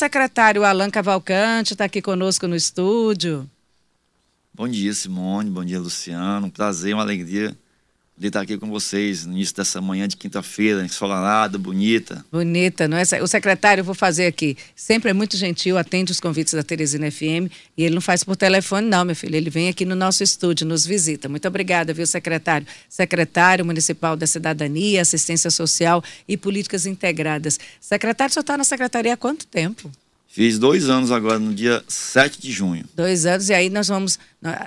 secretário Alan Cavalcante está aqui conosco no estúdio. Bom dia, Simone. Bom dia, Luciano. Um prazer, uma alegria de estar aqui com vocês no início dessa manhã de quinta-feira, ensolarada, bonita. Bonita, não é? O secretário, eu vou fazer aqui, sempre é muito gentil, atende os convites da Teresina FM e ele não faz por telefone, não, meu filho. Ele vem aqui no nosso estúdio, nos visita. Muito obrigada, viu, secretário? Secretário Municipal da Cidadania, Assistência Social e Políticas Integradas. Secretário, só está na secretaria há quanto tempo? Fiz dois anos agora, no dia 7 de junho. Dois anos, e aí nós vamos.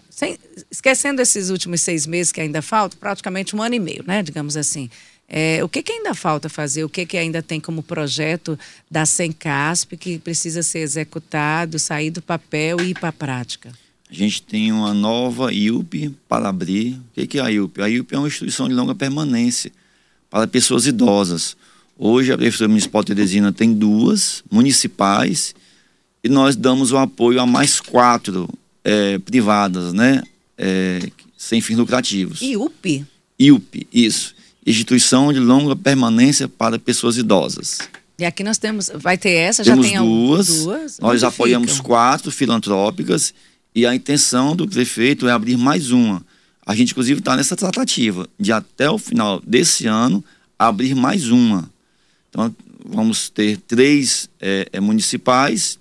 Sem, esquecendo esses últimos seis meses que ainda faltam, praticamente um ano e meio, né? Digamos assim. É, o que, que, ainda falta fazer? O que, que ainda tem como projeto da Sencasp que precisa ser executado, sair do papel e ir para a prática? A gente tem uma nova IUP para abrir. O que, que é a IUP? A IUP é uma instituição de longa permanência para pessoas idosas. Hoje a Prefeitura Municipal de Teresina tem duas municipais e nós damos o apoio a mais quatro é, privadas, né? É, sem fins lucrativos. IUP? IUP, isso. Instituição de Longa Permanência para Pessoas Idosas. E aqui nós temos, vai ter essa, temos já tem duas. duas. Nós apoiamos ficam? quatro filantrópicas e a intenção do prefeito é abrir mais uma. A gente, inclusive, está nessa tratativa de até o final desse ano abrir mais uma. Então, vamos ter três é, é, municipais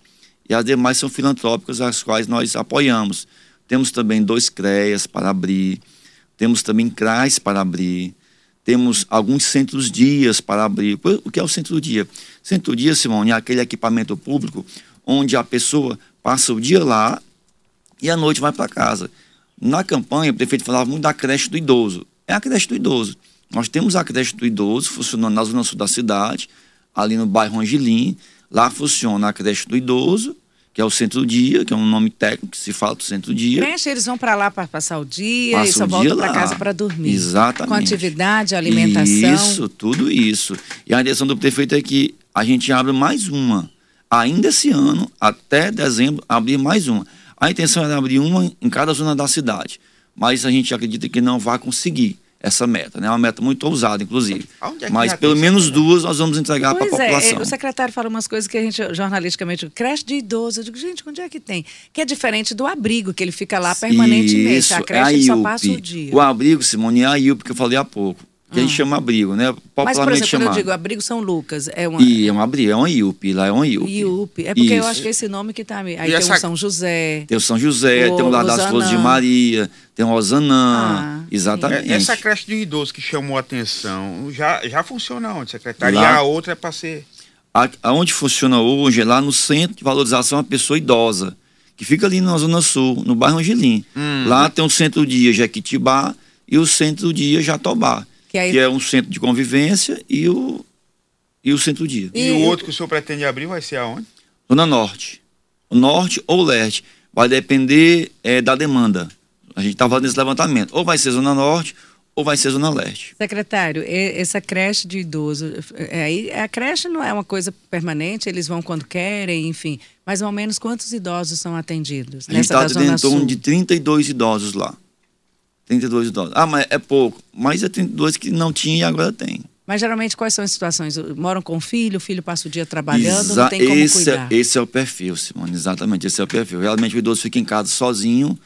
e as demais são filantrópicas, as quais nós apoiamos. Temos também dois CREAS para abrir, temos também CRAS para abrir, temos alguns centros-dias para abrir. O que é o centro-dia? Centro-dia, Simone, é aquele equipamento público onde a pessoa passa o dia lá e à noite vai para casa. Na campanha, o prefeito falava muito da creche do idoso. É a creche do idoso. Nós temos a creche do idoso funcionando na zona sul da cidade, ali no bairro Angelim. Lá funciona a creche do idoso, que é o centro-dia, que é um nome técnico que se fala do centro-dia. Creche, eles vão para lá para passar o dia Passa e só voltam para casa para dormir. Exatamente. Com atividade, alimentação. Isso, tudo isso. E a direção do prefeito é que a gente abre mais uma. Ainda esse ano, até dezembro, abrir mais uma. A intenção é abrir uma em cada zona da cidade. Mas a gente acredita que não vai conseguir essa meta, né? É uma meta muito ousada, inclusive. É Mas pelo menos duas nós vamos entregar para a população. É, o secretário fala umas coisas que a gente, jornalisticamente, creche de idoso. Eu digo, gente, onde é que tem? Que é diferente do abrigo, que ele fica lá permanentemente. Isso, a creche é a só passa o dia. O abrigo, Simone, é a IUP que eu falei há pouco que a gente ah. chama abrigo, né? Popularmente Mas, por exemplo, chamado. quando eu digo abrigo São Lucas, é uma... E é um abrigo, é uma IUP, lá é uma IUP. IUP, é porque Isso. eu acho que é esse nome que tá... Aí e tem essa... o São José. Tem o São José, o tem o Lá das Flores de Maria, tem o Osanã, ah, exatamente. É, essa creche de idoso que chamou a atenção, já, já funciona onde, secretário? Lá... E a outra é para ser... A, aonde funciona hoje é lá no Centro de Valorização da Pessoa Idosa, que fica ali na Zona Sul, no bairro Angelim. Hum. Lá tem o Centro-Dia Jequitibá e o Centro-Dia Jatobá que, aí... que é um centro de convivência e o, e o centro-dia. E, e, o outro que o senhor pretende abrir vai ser aonde? Zona Norte. Norte ou Leste. Vai depender é, da demanda. A gente está fazendo esse levantamento. Ou vai ser Zona Norte ou vai ser Zona Leste. Secretário, essa creche de idoso, é, a creche não é uma coisa permanente, eles vão quando querem, enfim. Mais ou menos quantos idosos são atendidos? A gente está em torno de 32 idosos lá. 32 dólares. Ah, mas é pouco. Mas é 32 que não tinha e agora tem. Mas geralmente quais são as situações? Moram com o filho, o filho passa o dia trabalhando, Exa não tem como esse, é, cuidar. Esse é o perfil, Simone, exatamente, esse é o perfil. Realmente o idoso fica em casa sozinho,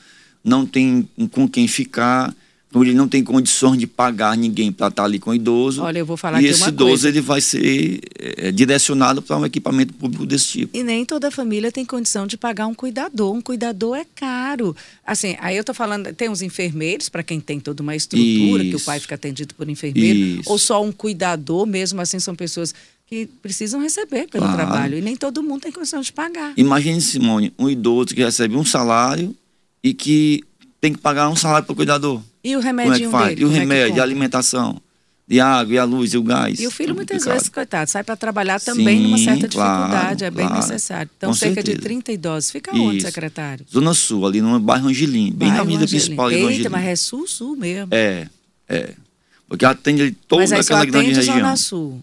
não tem com quem ficar, ele não tem condições de pagar ninguém para estar tá ali com o idoso. Olha, eu vou falar E esse idoso coisa. ele vai ser é, direcionado para um equipamento público desse tipo. E nem toda família tem condição de pagar um cuidador. Um cuidador é caro. Assim, aí eu estou falando, tem os enfermeiros, para quem tem toda uma estrutura, Isso. que o pai fica atendido por enfermeiro, Isso. ou só um cuidador, mesmo assim são pessoas que precisam receber pelo claro. trabalho. E nem todo mundo tem condição de pagar. Imagine, Simone, um idoso que recebe um salário e que tem que pagar um salário para o cuidador. E o remédio é? Dele, e o é remédio, é a alimentação, de água, e a luz, e o gás. E o filho, muitas complicado. vezes, coitado, sai para trabalhar também Sim, numa certa dificuldade, claro, é bem claro, necessário. Então, cerca certeza. de 30 idosos. Fica Isso. onde, secretário? Zona Sul, ali no bairro Angelim, bem bairro na avenida principal Eita, Angelim. mas é sul-sul mesmo. É, é. Porque atende toda aquela grande região. Zona Sul.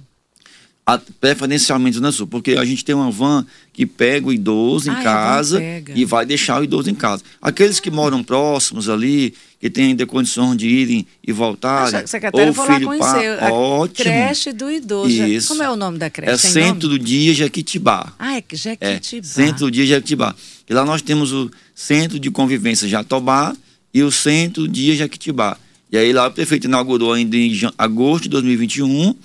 A, preferencialmente Zona Sul, porque a gente tem uma van que pega o idoso em Ah, é, a casa e vai deixar o idoso em casa. Aqueles que moram próximos ali, que têm ainda condições de irem e voltarem, Ah, secretário, eu ou vou lá filho conhecer pá, a ótimo. creche do idoso. Isso. Como é o nome da creche? É Tem Centro nome? do Dia Jequitibá. Ah, é É, Jequitibá. Centro do Dia Jequitibá. E lá nós temos o Centro de Convivência Jatobá e o Centro do Dia Jequitibá. E aí lá o prefeito inaugurou ainda em agosto de 2021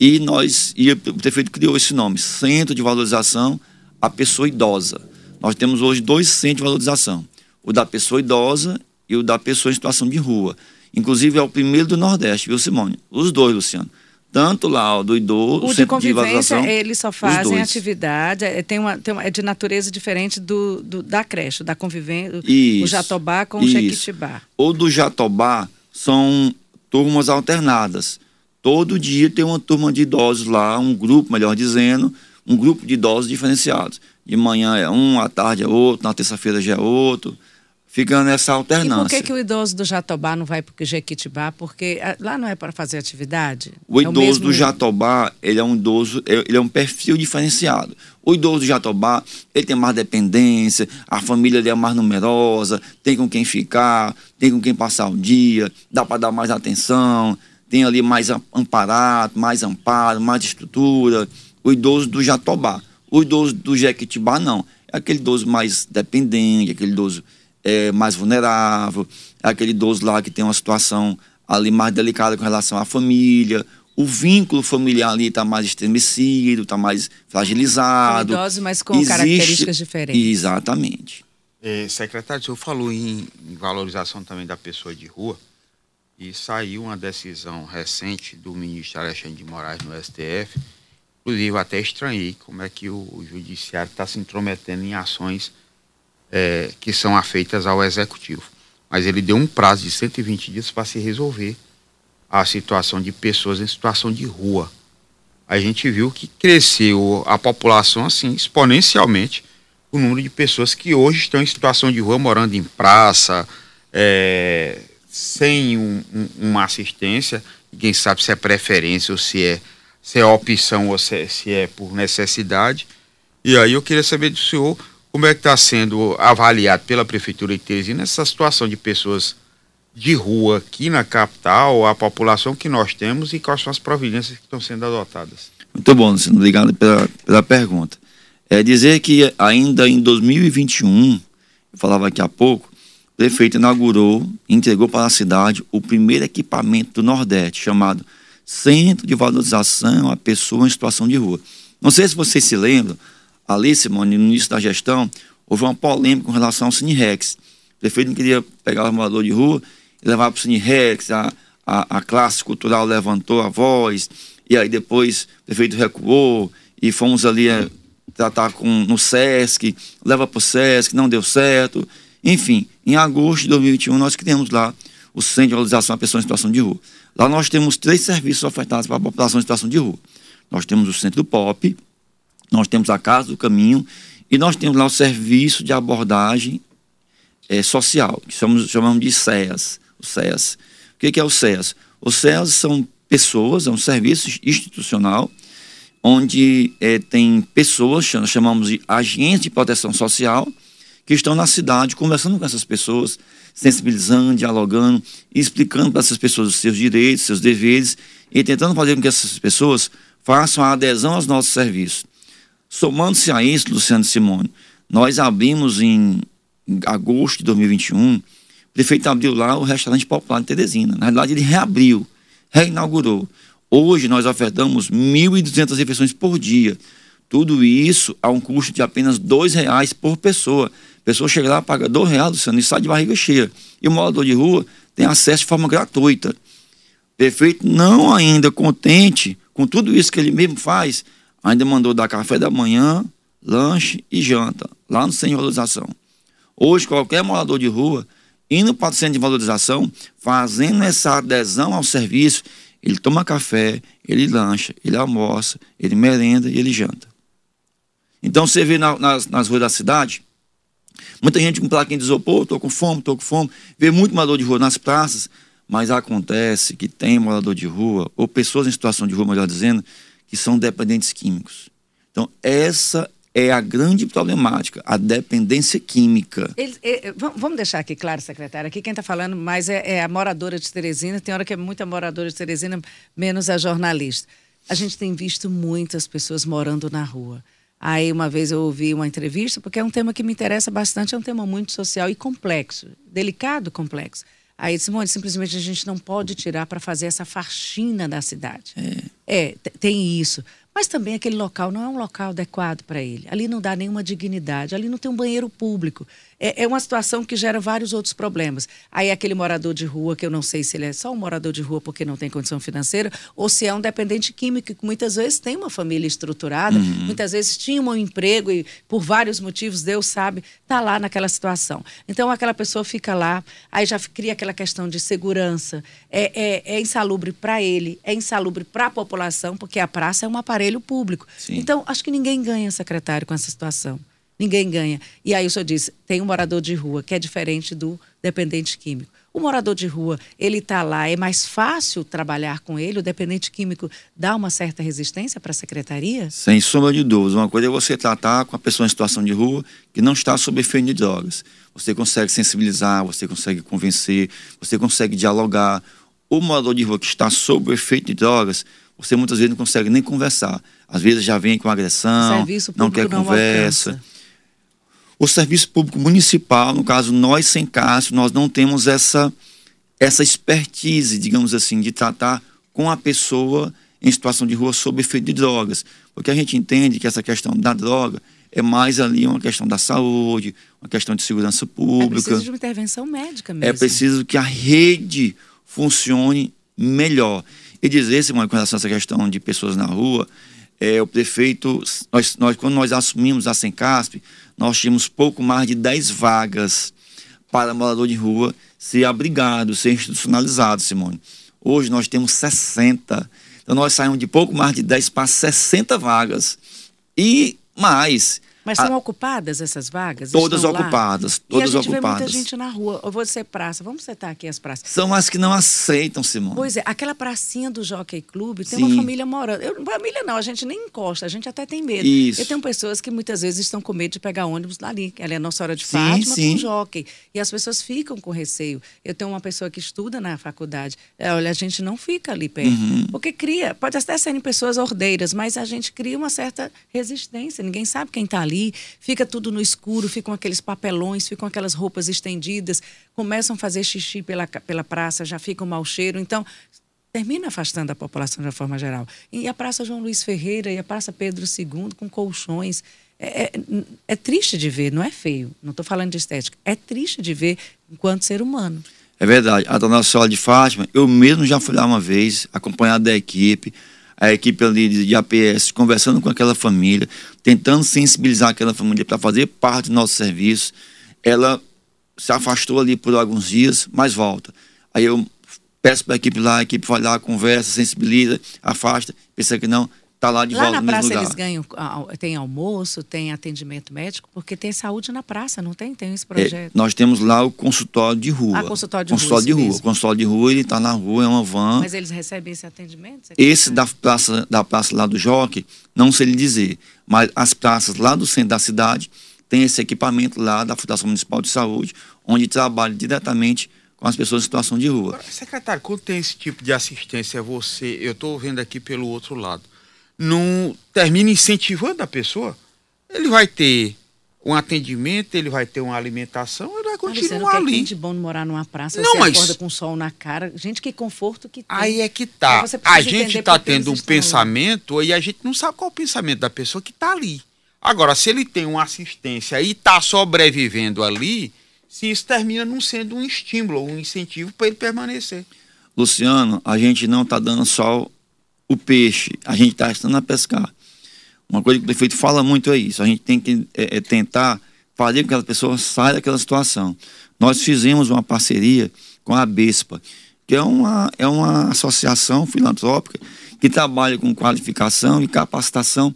e nós e o prefeito criou esse nome, Centro de Valorização à Pessoa Idosa. Nós temos hoje dois centros de valorização, o da pessoa idosa e o da pessoa em situação de rua. Inclusive é o primeiro do Nordeste, viu, Simone? Os dois, Luciano. Tanto lá o do idoso, O de Centro de convivência, Valorização. eles só fazem atividade, é, tem uma, tem uma- é de natureza diferente do, do- da creche, da convivência, o Isso, Jatobá com o isso. Jequitibá. ou do Jatobá são turmas alternadas. Todo dia tem uma turma de idosos lá, um grupo, melhor dizendo, um grupo de idosos diferenciados. De manhã é um, à tarde é outro, na terça-feira já é outro. Fica nessa E alternância. por que, que o idoso do Jatobá não vai para o Jequitibá? Porque ah, lá não é para fazer atividade? O É idoso mesmo- do Jatobá, ele é um idoso, é- ele é um perfil diferenciado. O idoso do Jatobá, ele tem mais dependência, a família dele é mais numerosa, tem com quem ficar, tem com quem passar o dia, dá para dar mais atenção, tem ali mais am- amparado, mais amparo, mais estrutura. O idoso do Jatobá. O idoso do Jequitibá, não. É aquele idoso mais dependente, aquele idoso é, mais vulnerável, é aquele idoso lá que tem uma situação ali mais delicada com relação à família, o vínculo familiar ali está mais estremecido, está mais fragilizado. São idosos, mas com características diferentes. Exatamente. É, secretário, o senhor falou em valorização também da pessoa de rua e saiu uma decisão recente do ministro Alexandre de Moraes no STF. Inclusive, até estranhei como é que o, o judiciário está se intrometendo em ações é, que são afeitas ao executivo. Mas ele deu um prazo de 120 dias para se resolver a situação de pessoas em situação de rua. A gente viu que cresceu a população assim exponencialmente o número de pessoas que hoje estão em situação de rua, morando em praça, é, sem um- um- uma assistência, quem sabe se é preferência ou se é, se é opção ou se é, se é por necessidade. E aí eu queria saber do senhor como é que está sendo avaliado pela Prefeitura de Teresina essa situação de pessoas de rua aqui na capital, a população que nós temos e quais são as providências que estão sendo adotadas. Muito bom, Luciano. Obrigado pela, pela pergunta. É dizer que ainda em 2021, eu falava aqui há pouco, o prefeito inaugurou, entregou para a cidade o primeiro equipamento do Nordeste, chamado Centro de Valorização à Pessoa em Situação de Rua. Não sei se vocês se lembram, ali, Simone, no início da gestão, houve uma polêmica com relação ao Cinerex. O prefeito não queria pegar o morador de rua e levar para o Cinerex, a, a, a classe cultural levantou a voz, e aí depois o prefeito recuou, e fomos ali eh, tratar com, no SESC, leva para o SESC, não deu certo. Enfim, em agosto de 2021 nós criamos lá o Centro de Valorização à Pessoa em Situação de Rua. Lá nós temos três serviços ofertados para a população em situação de rua. Nós temos o Centro POP, nós temos a Casa do Caminho e nós temos lá o Serviço de Abordagem eh, Social, que chamamos, chamamos de CEAS. O CEAS. O que, é o CEAS? O CEAS são pessoas, é um serviço institucional onde eh, tem pessoas, cham- chamamos de agentes de proteção social, que estão na cidade conversando com essas pessoas, sensibilizando, dialogando, explicando para essas pessoas os seus direitos, seus deveres, e tentando fazer com que essas pessoas façam a adesão aos nossos serviços. Somando-se a isso, Luciano Simone, nós abrimos em, agosto de 2021, o prefeito abriu lá o restaurante popular de Teresina. Na verdade, ele reabriu, reinaugurou. Hoje nós ofertamos 1.200 refeições por dia. Tudo isso a um custo de apenas R$ 2,00 por pessoa. Pessoa chega lá, paga R$ 2,00, Luciano, e sai de barriga cheia. E o morador de rua tem acesso de forma gratuita. Prefeito, não ainda contente com tudo isso que ele mesmo faz, ainda mandou dar café da manhã, lanche e janta, lá no Centro de Valorização. Hoje, qualquer morador de rua, indo para o Centro de Valorização, fazendo essa adesão ao serviço, ele toma café, ele lancha, ele almoça, ele merenda e ele janta. Então, você vê na- nas, nas ruas da cidade, muita gente com plaquinha de isopor, estou com fome, estou com fome, vê muito morador de rua nas praças, mas acontece que tem morador de rua, ou pessoas em situação de rua, melhor dizendo, que são dependentes químicos. Então, essa é a grande problemática, a dependência química. Ele, ele, vamos deixar aqui claro, secretário, aqui quem está falando mais é, é, a moradora de Teresina, tem hora que é muita moradora de Teresina, menos a jornalista. A gente tem visto muitas pessoas morando na rua. Aí uma vez eu ouvi uma entrevista, porque é um tema que me interessa bastante, é um tema muito social e complexo, delicado, complexo. Aí, Simone, simplesmente a gente não pode tirar para fazer essa faxina da cidade. É, é tem isso. Mas também aquele local não é um local adequado para ele. Ali não dá nenhuma dignidade, ali não tem um banheiro público. É, é, uma situação que gera vários outros problemas. Aí aquele morador de rua, que eu não sei se ele é só um morador de rua porque não tem condição financeira, ou se é um dependente químico, que muitas vezes tem uma família estruturada, uhum. muitas vezes tinha um emprego e por vários motivos, Deus sabe, está lá naquela situação. Então aquela pessoa fica lá, aí já cria aquela questão de segurança. É, é, é insalubre para ele, é insalubre para a população, porque a praça é um aparelho público. Sim. Então, acho que ninguém ganha, secretário, com essa situação. Ninguém ganha. E aí o senhor disse, tem um morador de rua, que é diferente do dependente químico. O morador de rua, ele está lá, é mais fácil trabalhar com ele? O dependente químico dá uma certa resistência para a secretaria? Sem sombra de dúvidas. Uma coisa é você tratar com a pessoa em situação de rua que não está sob efeito de drogas. Você consegue sensibilizar, você consegue convencer, você consegue dialogar. O morador de rua que está sob o efeito de drogas, você muitas vezes não consegue nem conversar. Às vezes já vem com agressão, não quer não conversa. Alcança. O serviço público municipal, no caso nós sem Cássio, nós não temos essa essa expertise, digamos assim, de tratar com a pessoa em situação de rua sob efeito de drogas, porque a gente entende que essa questão da droga é mais ali uma questão da saúde, uma questão de segurança pública. É preciso de uma intervenção médica mesmo. É preciso que a rede funcione melhor. E dizer, Simone, com relação a essa questão de pessoas na rua, é, o prefeito, nós, nós, quando nós assumimos a Sencasp, nós tínhamos pouco mais de 10 vagas para morador de rua ser abrigado, ser institucionalizado, Simone. Hoje nós temos 60. Então nós saímos de pouco mais de 10 para 60 vagas. E mais, mas são a... ocupadas essas vagas? Todas ocupadas, todas e a gente ocupadas. Vê muita gente na rua. Eu vou ser praça. Vamos setar aqui as praças. São as que não aceitam, Simone. Pois é, aquela pracinha do Jockey Club tem Sim. uma família morando. Eu, família não, a gente nem encosta, a gente até tem medo. Isso. Eu tenho pessoas que muitas vezes estão com medo de pegar ônibus ali. Ela é Nossa Hora de sim, Fátima sim. com Jockey. E as pessoas ficam com receio. Eu tenho uma pessoa que estuda na faculdade. É, olha, a gente não fica ali perto. Uhum. Porque cria, pode até serem pessoas ordeiras, mas a gente cria uma certa resistência. Ninguém sabe quem está ali. Fica tudo tudo no escuro, ficam aqueles papelões, ficam aquelas roupas estendidas, começam a fazer xixi pela, pela praça, já fica um mau cheiro. Então, termina afastando a população de uma forma geral. E a Praça João Luiz Ferreira e a Praça Pedro II com colchões. É, é, é triste de ver, não é feio, não estou falando de estética, é triste de ver enquanto ser humano. É verdade. A Dona Sola de Fátima, eu mesmo já fui lá uma vez, acompanhado da equipe a equipe ali de APS, conversando com aquela família, tentando sensibilizar aquela família para fazer parte do nosso serviço. Ela se afastou ali por alguns dias, mas volta. Aí eu peço para a equipe lá, a equipe vai lá, conversa, sensibiliza, afasta, pensa que não, Está lá de lá volta na praça eles ganham, tem almoço, tem atendimento médico, porque tem saúde na praça, não tem? Tem esse é, projeto. É, nós temos lá o consultório de rua. Ah, consultório de consultório rua. De rua. O consultório de rua, ele está na rua, é uma van. Mas eles recebem esse atendimento? Esse da praça, da praça lá do Joque, não sei lhe dizer. Mas as praças lá do centro da cidade tem esse equipamento lá da Fundação Municipal de Saúde, onde trabalha diretamente com as pessoas em situação de rua. Secretário, quando tem esse tipo de assistência, você, eu estou vendo aqui pelo outro lado não termina incentivando a pessoa, ele vai ter um atendimento, ele vai ter uma alimentação, ele vai continuar ali. É quente bom morar numa praça, não, você mas... acorda com sol na cara. Gente, que conforto que tem. Aí é que tá. A gente está tendo um pensamento ali. e a gente não sabe qual é o pensamento da pessoa que está ali. Agora, se ele tem uma assistência e está sobrevivendo ali, se isso termina não sendo um estímulo, um incentivo para ele permanecer. Luciano, a gente não está dando só o peixe, a gente está estando a pescar. Uma coisa que o prefeito fala muito é isso. A gente tem que é, é tentar fazer com que aquela pessoa saia daquela situação. Nós fizemos uma parceria com a BESPA, que é uma, é uma associação filantrópica que trabalha com qualificação e capacitação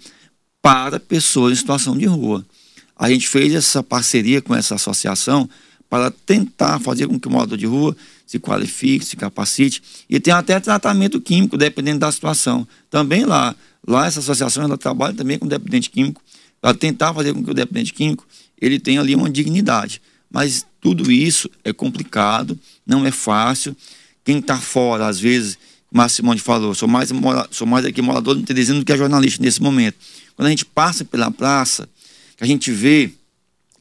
para pessoas em situação de rua. A gente fez essa parceria com essa associação para tentar fazer com que o morador de rua se qualifique, se capacite e tem até tratamento químico, dependendo da situação. Também lá, Lá essa associação ela trabalha também com dependente químico para tentar fazer com que o dependente químico ele tenha ali uma dignidade. Mas tudo isso é complicado, não é fácil. Quem está fora, às vezes, como a Simone falou, sou mais, sou mais aqui morador de Teresina do que jornalista nesse momento. Quando a gente passa pela praça, que a gente vê.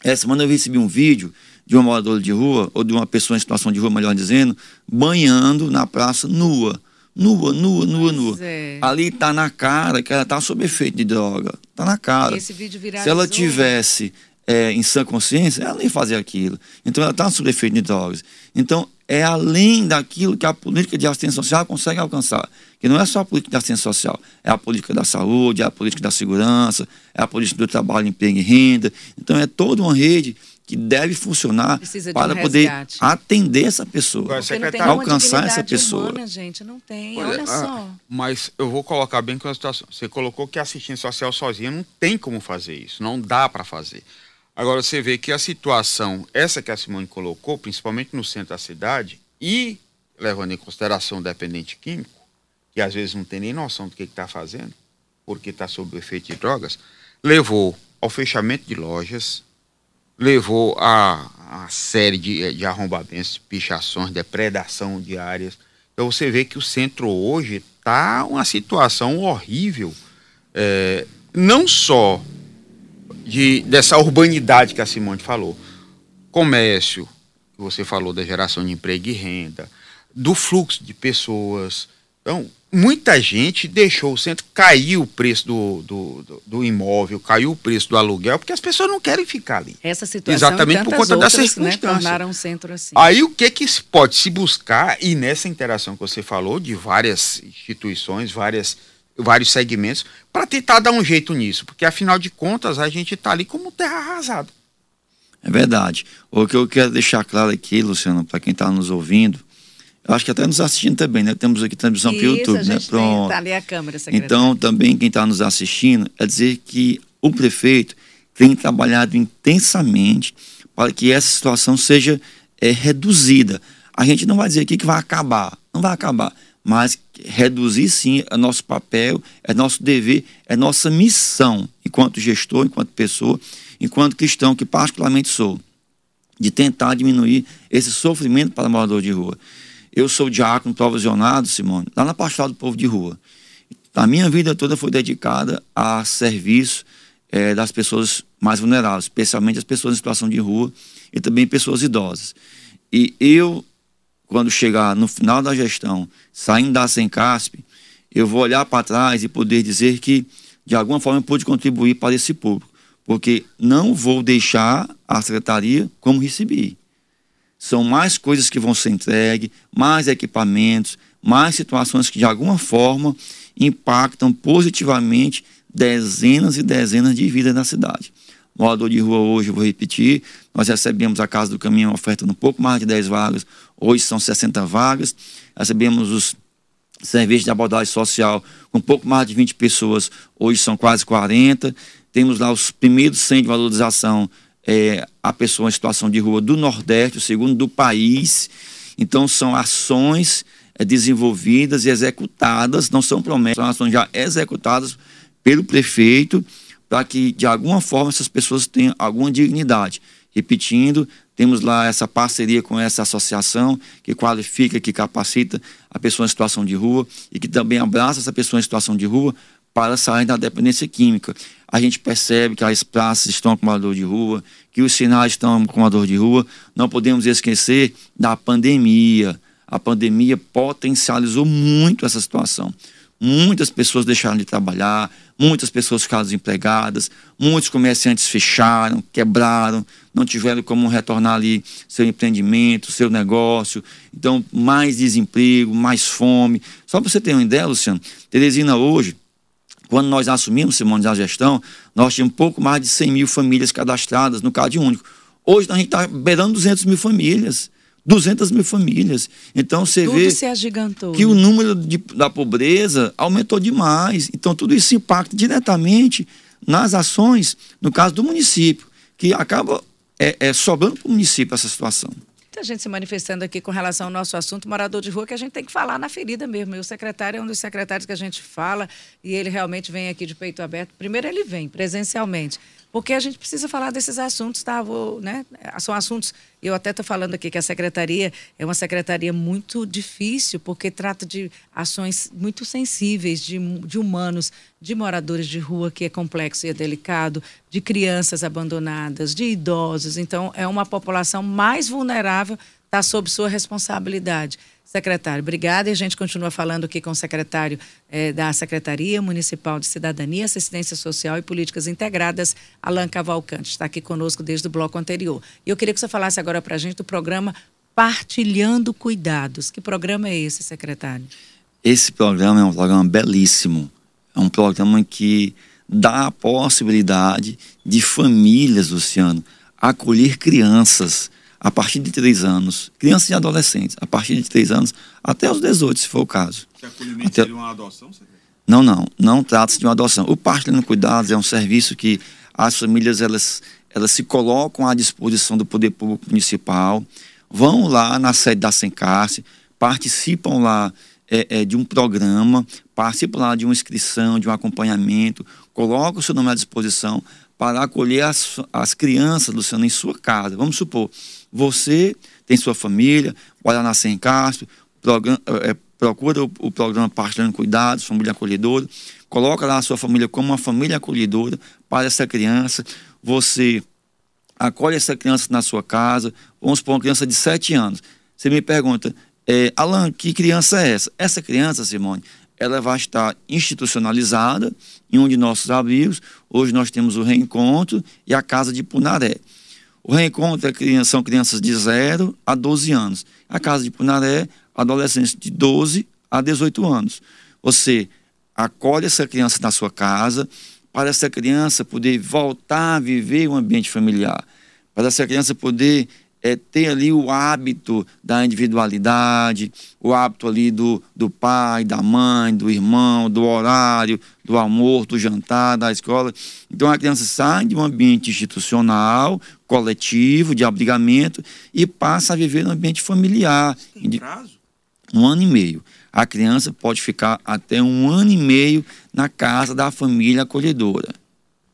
Essa semana eu recebi um vídeo de uma moradora de rua, ou de uma pessoa em situação de rua, melhor dizendo, banhando na praça nua nua, nua, nua, nua. É. Ali está na cara que ela está sob efeito de droga. Está na cara. Esse vídeo Se ela tivesse é, em sã consciência, ela nem fazia aquilo. Então ela está sob efeito de drogas. Então é além daquilo que a política de assistência social consegue alcançar. Que não é só a política de assistência social, é a política da saúde, é a política da segurança, é a política do trabalho, emprego e renda. Então é toda uma rede que deve funcionar para um poder atender essa pessoa, alcançar essa pessoa. Humana, gente, não tem. Olha, só. Mas eu vou colocar bem com a situação. Você colocou que a assistência social sozinha não tem como fazer isso, não dá para fazer. Agora você vê que a situação, essa que a Simone colocou, principalmente no centro da cidade, e levando em consideração o dependente químico, que às vezes não tem nem noção do que está fazendo, porque está sob o efeito de drogas, levou ao fechamento de lojas, levou a, a série de, de arrombamentos, pichações, depredação diárias. Então você vê que o centro hoje está uma situação horrível, é, não só de, dessa urbanidade que a Simone falou, comércio, você falou da geração de emprego e renda, do fluxo de pessoas. Então, muita gente deixou o centro, caiu o preço do, do, do, do, imóvel, caiu o preço do aluguel, porque as pessoas não querem ficar ali. Essa situação Exatamente por conta outras, dessa circunstância. Né, tornaram um centro assim. Aí o que que pode se buscar, e nessa interação que você falou, de várias instituições, várias, vários segmentos, para tentar dar um jeito nisso, porque afinal de contas a gente está ali como terra arrasada. É verdade. O que eu quero deixar claro aqui, Luciano, para quem está nos ouvindo, acho que até nos assistindo também, né? Temos aqui transmissão pelo YouTube, né? Pronto. Tem, tá ali a câmera, secretário. Então, também quem está nos assistindo, é dizer que o prefeito tem trabalhado intensamente para que essa situação seja é, reduzida. A gente não vai dizer aqui que vai acabar, não vai acabar, mas reduzir sim é nosso papel, é nosso dever, é nossa missão, enquanto gestor, enquanto pessoa, enquanto cristão, que particularmente sou, de tentar diminuir esse sofrimento para o morador de rua. Eu sou diácono provisionado, Simone, lá na pastoral do povo de rua. A minha vida toda foi dedicada a serviço é, das pessoas mais vulneráveis, especialmente as pessoas em situação de rua e também pessoas idosas. E eu, quando chegar no final da gestão, saindo da Sencasp, eu vou olhar para trás e poder dizer que, de alguma forma, eu pude contribuir para esse público. Porque não vou deixar a secretaria como recebi são mais coisas que vão ser entregues, mais equipamentos, mais situações que de alguma forma impactam positivamente dezenas e dezenas de vidas na cidade. Morador de rua hoje, vou repetir, nós recebemos a Casa do Caminhão oferta um pouco mais de 10 vagas, hoje são 60 vagas. Recebemos os serviços de abordagem social com um pouco mais de 20 pessoas, hoje são quase 40. Temos lá os primeiros 100 de valorização é, a pessoa em situação de rua do Nordeste, o segundo do país. Então, são ações é, desenvolvidas e executadas, não são promessas, são ações já executadas pelo prefeito para que, de alguma forma, essas pessoas tenham alguma dignidade. Repetindo, temos lá essa parceria com essa associação que qualifica, que capacita a pessoa em situação de rua e que também abraça essa pessoa em situação de rua para sair da dependência química. A gente percebe que as praças estão com morador de rua, que os sinais estão com morador de rua. Não podemos esquecer da pandemia. A pandemia potencializou muito essa situação. Muitas pessoas deixaram de trabalhar, muitas pessoas ficaram desempregadas, muitos comerciantes fecharam, quebraram, não tiveram como retornar ali seu empreendimento, seu negócio. Então, mais desemprego, mais fome. Só para você ter uma ideia, Luciano, Teresina hoje quando nós assumimos, Simone, a gestão, nós tínhamos pouco mais de 100 mil famílias cadastradas no CAD único. Hoje a gente está beirando 200 mil famílias. 200 mil famílias. Então você tudo vê que o né? número de, da pobreza aumentou demais. Então tudo isso impacta diretamente nas ações, no caso do município, que acaba é, é sobrando para o município essa situação. Muita gente se manifestando aqui com relação ao nosso assunto, morador de rua, que a gente tem que falar na ferida mesmo. E o secretário é um dos secretários que a gente fala e ele realmente vem aqui de peito aberto. Primeiro ele vem presencialmente porque a gente precisa falar desses assuntos, tá? Vou, né? São assuntos, eu até estou falando aqui que a secretaria é uma secretaria muito difícil, porque trata de ações muito sensíveis de, de humanos, de moradores de rua, que é complexo e é delicado, de crianças abandonadas, de idosos. Então, é uma população mais vulnerável, está sob sua responsabilidade. Secretário, obrigada. E a gente continua falando aqui com o secretário eh, da Secretaria Municipal de Cidadania, Assistência Social e Políticas Integradas, Alan Cavalcante. Está aqui conosco desde o bloco anterior. E eu queria que você falasse agora para a gente do programa Partilhando Cuidados. Que programa é esse, secretário? Esse programa é um programa belíssimo. É um programa que dá a possibilidade de famílias, Luciano, acolher crianças a partir de três anos, crianças e adolescentes, a partir de três anos até os 18, se for o caso. Que acolhimento até... seria uma adoção, secretário? Não, não, não trata-se de uma adoção. O Partilhando Cuidados é um serviço que as famílias elas, elas se colocam à disposição do poder público municipal, vão lá na sede da Sencarce, participam lá é, é, de um programa, participam lá de uma inscrição, de um acompanhamento, colocam o seu nome à disposição para acolher as, as crianças, Luciano, em sua casa. Vamos supor, você tem sua família, na Sem Castro, é, procura o, o, programa Partilhando Cuidados, Família Acolhedora, coloca lá a sua família como uma família acolhedora para essa criança. Você acolhe essa criança na sua casa, vamos supor uma criança de 7 anos. Você me pergunta, é, Alan, que criança é essa? Essa criança, Simone, ela vai estar institucionalizada em um de nossos abrigos. Hoje nós temos o Reencontro e a Casa de Punaré. O reencontro é criança, são crianças de 0 a 12 anos. A casa de Punaré, adolescentes de 12 a 18 anos. Você acolhe essa criança na sua casa, para essa criança poder voltar a viver um ambiente familiar, para essa criança poder é, ter ali o hábito da individualidade, o hábito ali do, do pai, da mãe, do irmão, do horário, do almoço, do jantar, da escola. Então a criança sai de um ambiente institucional, coletivo, de abrigamento e passa a viver no ambiente familiar. Tem prazo? Um ano e meio. A criança pode ficar até um ano e meio na casa da família acolhedora.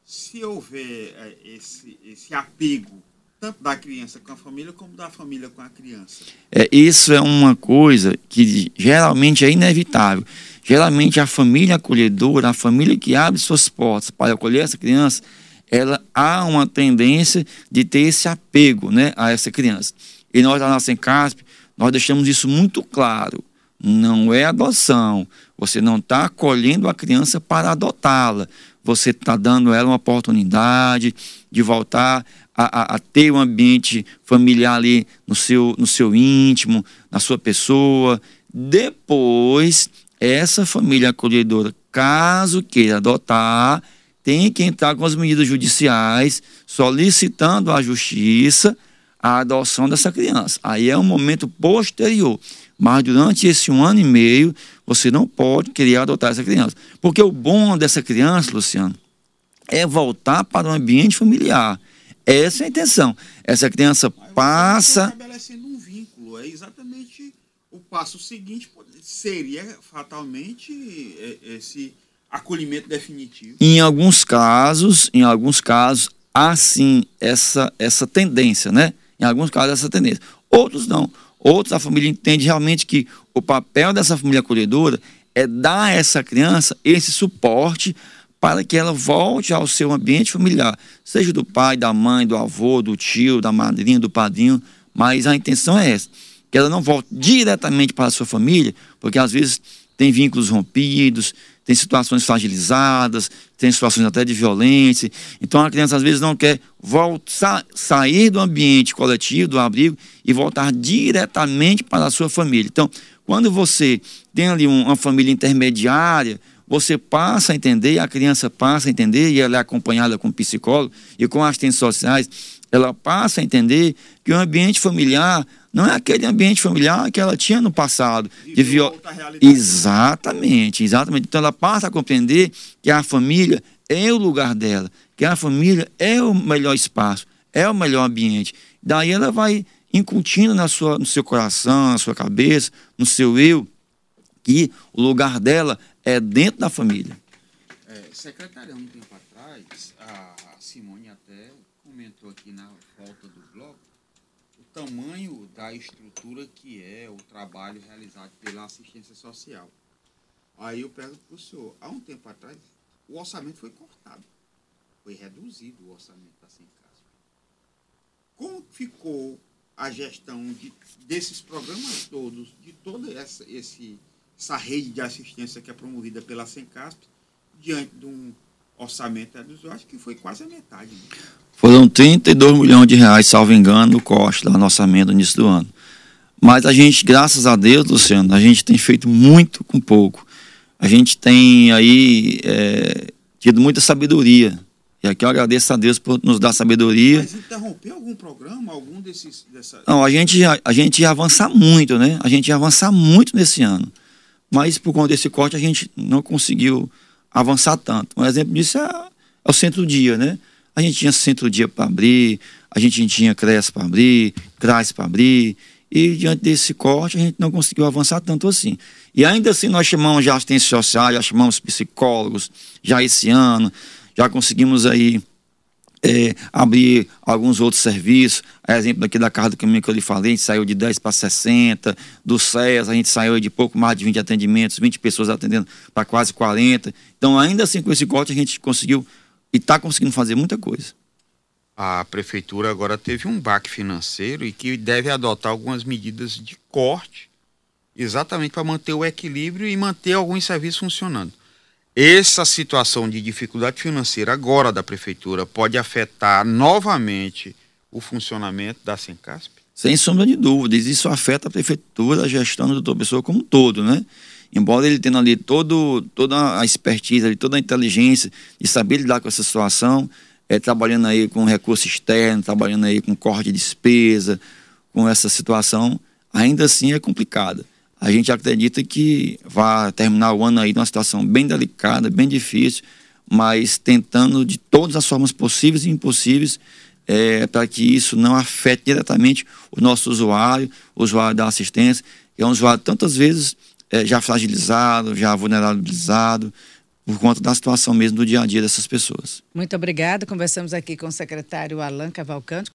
Se houver é, esse, esse apego tanto da criança com a família como da família com a criança. É, isso é uma coisa que geralmente é inevitável. Geralmente a família acolhedora, a família que abre suas portas para acolher essa criança, ela há uma tendência de ter esse apego né, a essa criança. E nós lá na Sencasp, nós deixamos isso muito claro. Não é adoção. Você não está acolhendo a criança para adotá-la. Você está dando ela uma oportunidade de voltar a, a, ter um ambiente familiar ali no seu, no seu íntimo, na sua pessoa. Depois, essa família acolhedora, caso queira adotar, tem que entrar com as medidas judiciais, solicitando à justiça a adoção dessa criança. Aí é um momento posterior. Mas durante esse um ano e meio, você não pode querer adotar essa criança. Porque o bom dessa criança, Luciano, é voltar para o ambiente familiar. Essa é a intenção. Essa criança passa. estabelecendo um vínculo. É exatamente o passo seguinte seria fatalmente é, esse acolhimento definitivo. Em alguns casos, em alguns casos, há sim essa, essa tendência, né? Em alguns casos, essa tendência. Outros não. Outros, a família entende realmente que o papel dessa família acolhedora é dar a essa criança esse suporte para que ela volte ao seu ambiente familiar, seja do pai, da mãe, do avô, do tio, da madrinha, do padrinho, mas a intenção é essa, que ela não volte diretamente para a sua família, porque às vezes tem vínculos rompidos, tem situações fragilizadas, tem situações até de violência. Então a criança às vezes não quer voltar, sair do ambiente coletivo, do abrigo, e voltar diretamente para a sua família. Então, quando você tem ali uma família intermediária, você passa a entender, a criança passa a entender, e ela é acompanhada com psicólogo e com assistentes sociais, ela passa a entender que o ambiente familiar não é aquele ambiente familiar que ela tinha no passado. De viol... Exatamente, exatamente. Então ela passa a compreender que a família é o lugar dela, que a família é o melhor espaço, é o melhor ambiente. Daí ela vai incutindo na sua, no seu coração, na sua cabeça, no seu eu, que o lugar dela é dentro da família. É, secretária, um tempo atrás, a Simone até comentou aqui na volta do bloco o tamanho da estrutura que é o trabalho realizado pela assistência social. Aí eu pergunto para o senhor, há um tempo atrás, o orçamento foi cortado. Foi reduzido o orçamento da Sencasp. Como ficou a gestão de, desses programas todos, de toda essa, esse, essa rede de assistência que é promovida pela Sencasp, diante de um orçamento? Eu acho que foi quase a metade. Né? Foram 32 milhões de reais, salvo engano, o corte lá no orçamento no início do ano. Mas a gente, graças a Deus, Luciano, a gente tem feito muito com pouco. A gente tem aí é, tido muita sabedoria. E aqui eu agradeço a Deus por nos dar sabedoria. Mas interrompeu algum programa, algum desses... Dessa... Não, a gente, a, a gente ia avançar muito, né? A gente ia avançar muito nesse ano. Mas por conta desse corte a gente não conseguiu avançar tanto. Um exemplo disso é, é o centro-dia, né? A gente tinha centro-dia para abrir, a gente tinha CRES para abrir, CRAS para abrir, e diante desse corte a gente não conseguiu avançar tanto assim. E ainda assim nós chamamos de assistência social, já chamamos psicólogos, já esse ano, já conseguimos aí é, abrir alguns outros serviços. Exemplo aqui da Casa do Caminho que eu lhe falei, a gente saiu de 10 para 60, do SES a gente saiu de pouco mais de 20 atendimentos, 20 pessoas atendendo para quase 40. Então, ainda assim, com esse corte, a gente conseguiu e está conseguindo fazer muita coisa. A prefeitura agora teve um baque financeiro e que deve adotar algumas medidas de corte exatamente para manter o equilíbrio e manter alguns serviços funcionando. Essa situação de dificuldade financeira agora da prefeitura pode afetar novamente o funcionamento da Sencasp? Sem sombra de dúvidas, isso afeta a prefeitura, a gestão do doutor Pessoa como um todo, né? Embora ele tenha ali todo, toda a expertise, ali, toda a inteligência de saber lidar com essa situação, é, trabalhando aí com recurso externo, trabalhando aí com corte de despesa, com essa situação, ainda assim é complicada a gente acredita que vai terminar o ano aí numa situação bem delicada, bem difícil, mas tentando de todas as formas possíveis e impossíveis é, para que isso não afete diretamente o nosso usuário, o usuário da assistência, que é um usuário tantas vezes é, já fragilizado, já vulnerabilizado, por conta da situação mesmo do dia a dia dessas pessoas. Muito obrigada. Conversamos aqui com o secretário Alan Cavalcante.